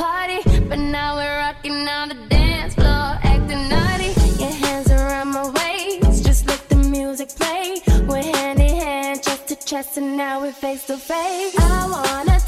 party, but now we're rocking on the dance floor, acting naughty. Your hands around my waist, just let the music play. We're hand in hand, chest to chest, and now we're face to face. I wanna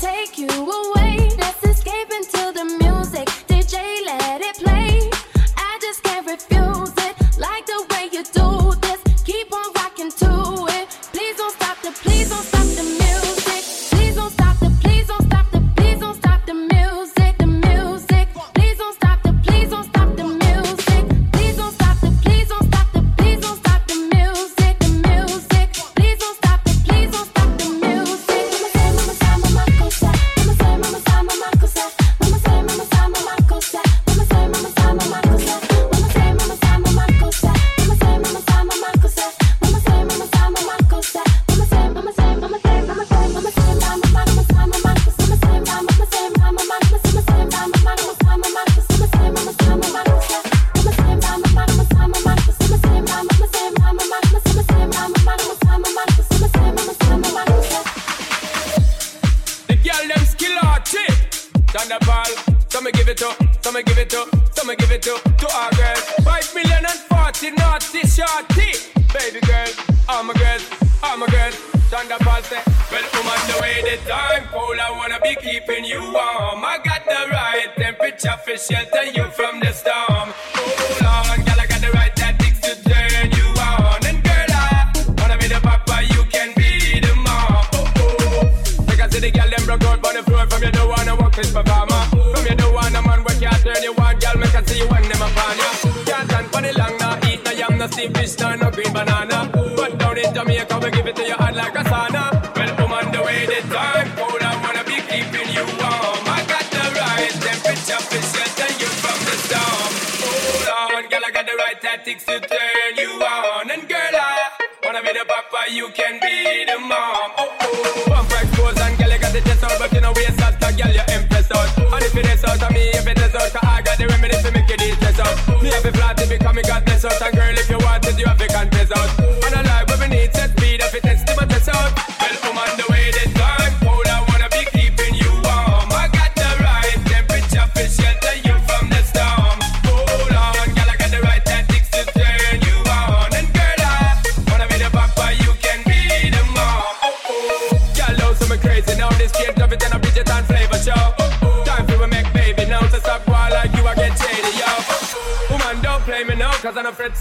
Jamaica, we give it to you hard like a sauna. Well, I'm on the way, the time cold. I wanna be keeping you warm. I got the right temperature to shelter you from the storm. Hold on, girl, I got the right tactics to turn you on. And girl, I wanna be the papa, you can be the mom. Oh, oh, oh I'm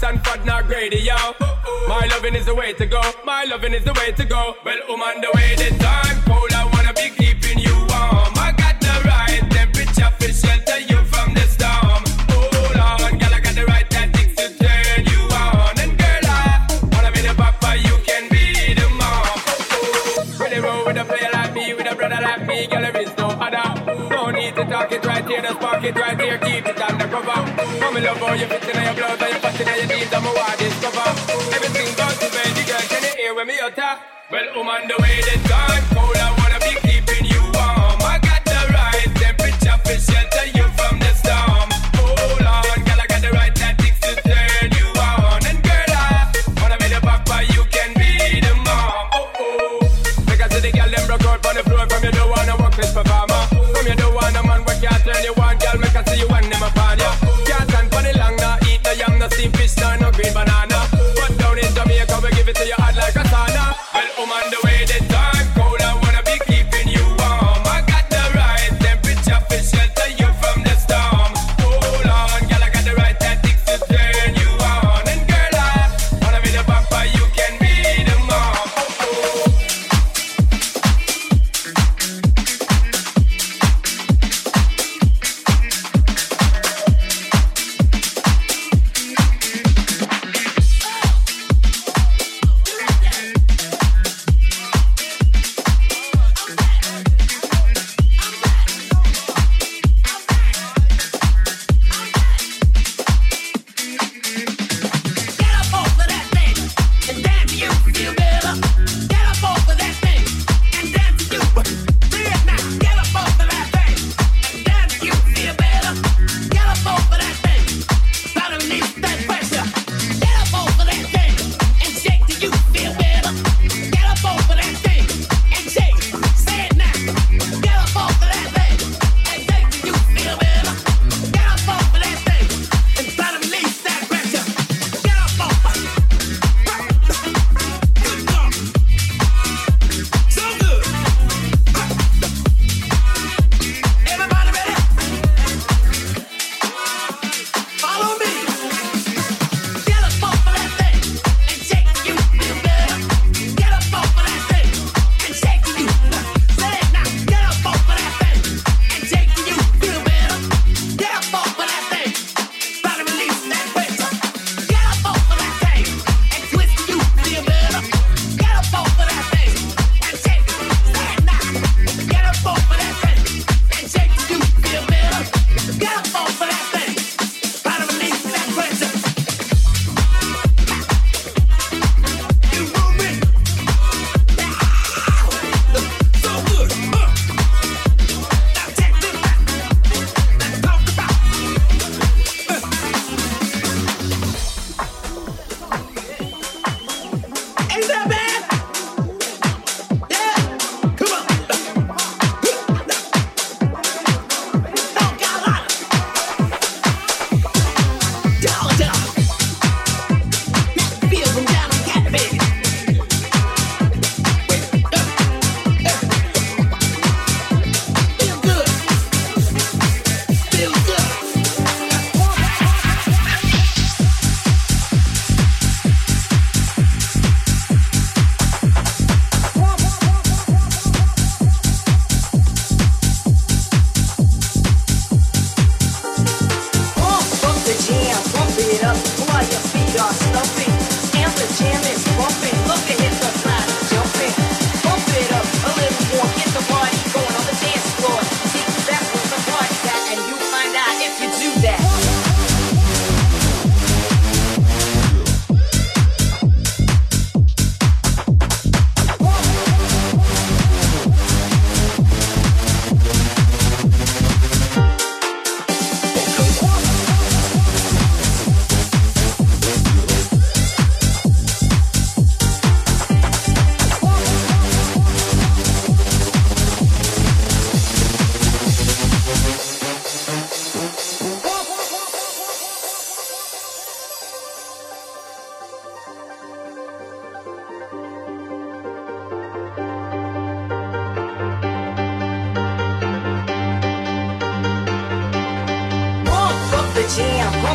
Sanford nor Grady, yo. My loving is the way to go. My loving is the way to go. Well, woman, um, the way this woman the way that God told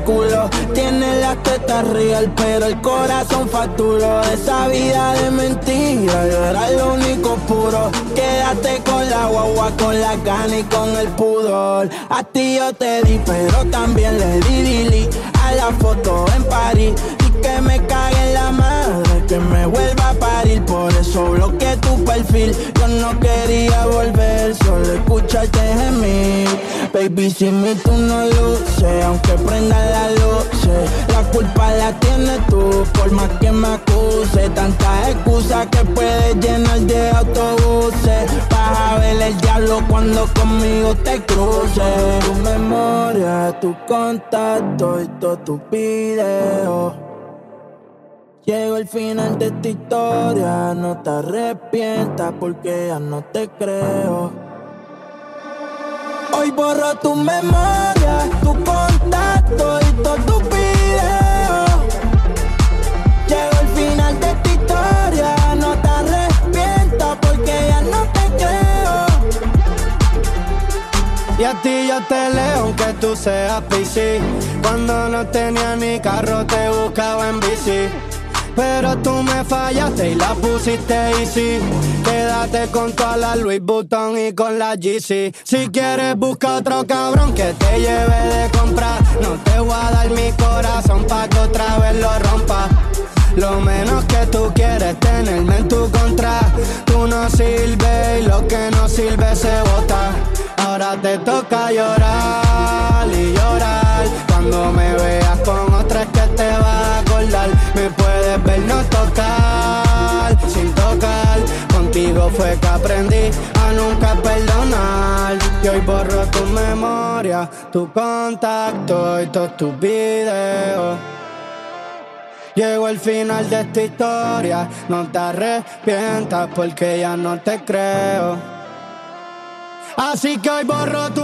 culo. Tiene las tetas real, pero el corazón facturó. Esa vida de mentira, yo era lo único puro. Quédate con la guagua, con la gana y con el pudor. A ti yo te di, pero también le di dili a la foto en París. Y que me cague la madre, que me vuelva a parir. Por eso bloqueé tu perfil. Yo no quería volver, solo escucharte gemir. Baby, si mi tú no luces, aunque prenda la luz, la culpa la tienes tú, por más que me acuse. Tantas excusas que puedes llenar de autobuses. Vas a ver el diablo cuando conmigo te cruces. Tu memoria, tu contacto y todo tu video. Llego al final de esta historia, no te arrepientas porque ya no te creo. Hoy borro tu memoria, tu contacto y todo tu video. Llego al final de esta historia, no te arrepientas porque ya no te creo. Y a ti yo te leo aunque tú seas PC. Cuando no tenía ni carro te buscaba en bici. Pero tú me fallaste y la pusiste easy. Quédate con toda la Louis Vuitton y con la GC. Si quieres, busca otro cabrón que te lleve de comprar. No te voy a dar mi corazón pa' que otra vez lo rompa. Lo menos que tú quieres tenerme en tu contra. Tú no sirves y lo que no sirve se bota. Ahora te toca llorar y llorar. Cuando me veas con otra es que te va a acordar. Me puedes ver no tocar, sin tocar. Contigo fue que aprendí a nunca perdonar. Y hoy borro tu memoria, tu contacto y todos tus videos. Llego al final de esta historia, no te arrepientas porque ya no te creo. Así que hoy borro tu.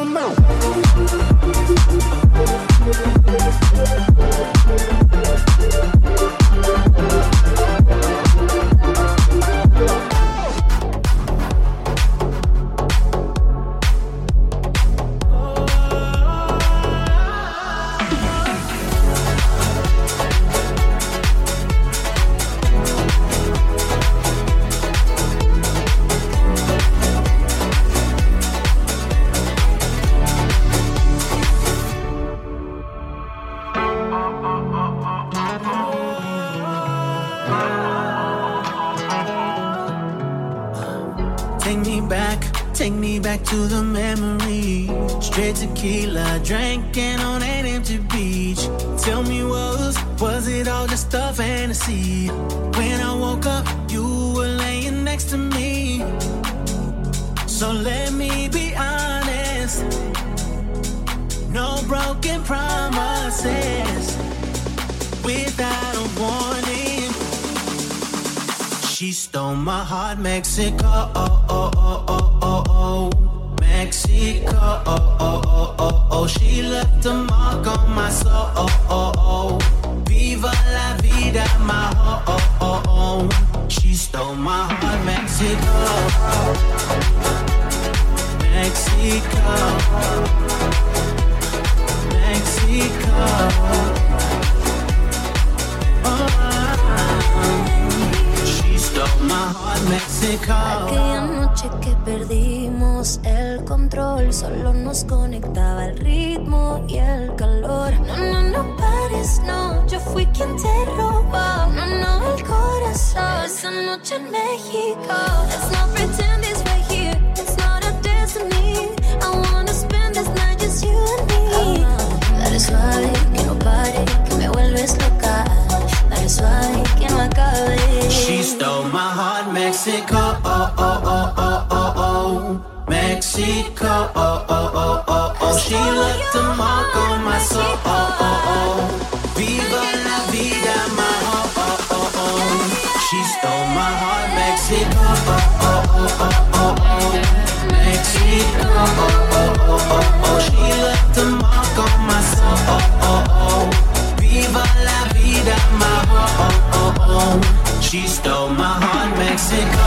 Back to the memory. Straight tequila, drinking on an empty beach. Tell me, was was it all just stuff and a fantasy? When I woke up, you were laying next to me. So let me be honest. No broken promises without a warning. She stole my heart, Mexico. Oh, oh, oh, oh, oh, oh. Mexico. Oh, oh, oh, oh, oh. She left a mark on my soul. Oh, oh, oh. Viva la vida, my oh, oh, oh, oh. She stole my heart, Mexico. Mexico. Mexico. Oh, Aquella noche que perdimos el control, solo nos conectaba el ritmo y el calor. No, no, no pares, no, yo fui quien te robó. No, no, el corazón. Esa noche en México. Let's not pretend it's right here, it's not a destiny. I wanna spend this night just you and me. Dale suave, que no pare, que me vuelves loca. Dale suave, que no acabe. She stole my heart, Mexico. Oh, oh, oh, oh, oh, oh. Mexico. Oh, oh, oh, oh, oh. She left a mark on my soul. Oh, oh, oh. Viva la vida, my oh, oh, oh, oh. She stole my heart, Mexico. Oh, oh, oh, oh, oh, oh. Mexico. Oh, oh, oh, oh, oh. She left She stole my heart, Mexico.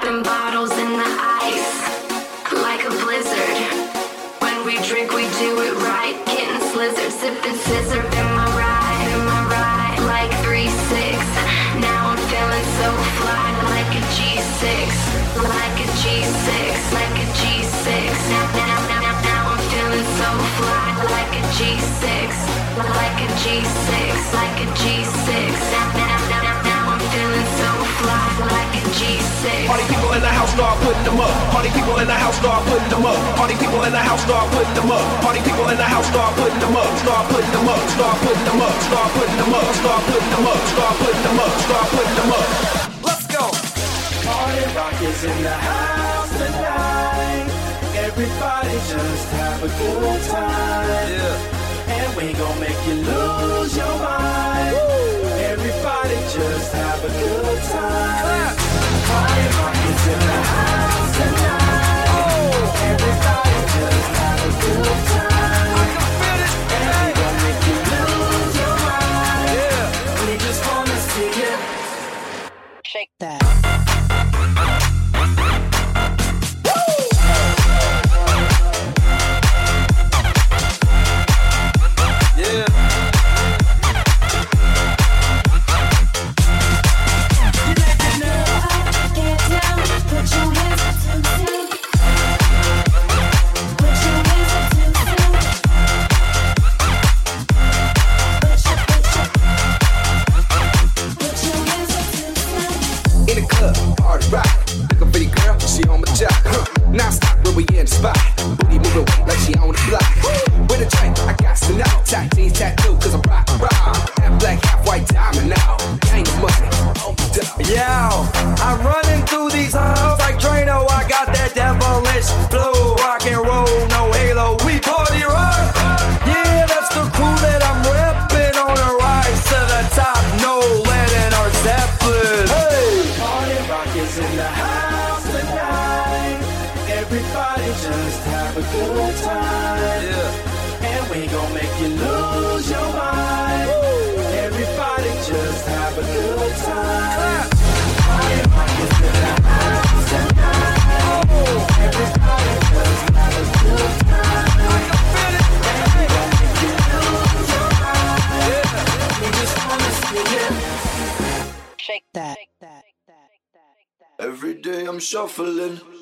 popping bottles in the ice like a blizzard. When we drink, we do it right. Getting slizzard, sipping sizzurp. Am my ride, Am my ride. Like three six. Now I'm feeling so fly, like a G6, like a G6, like a G6. Now, now, now, now, now I'm feeling so fly, like a G6, like a G6, like a G6. Now, now, now, now, now I'm feeling so. Party people in the house start putting them up. Party people in the house start putting them up. Party people in the house start putting them up. Party people in the house start putting them up. Start putting them up. Start putting them up. Start putting them up. Start putting them up. Start putting them up. Let's go. Party rock is in the house tonight. Everybody just have a good time. Yeah. And we gon' make you lose your mind. Everybody just have a good time. Party rock is in the house tonight. Everybody just have a good time. And we gon' make you lose your mind. Yeah. We just wanna see you. Shake that. Shuffling.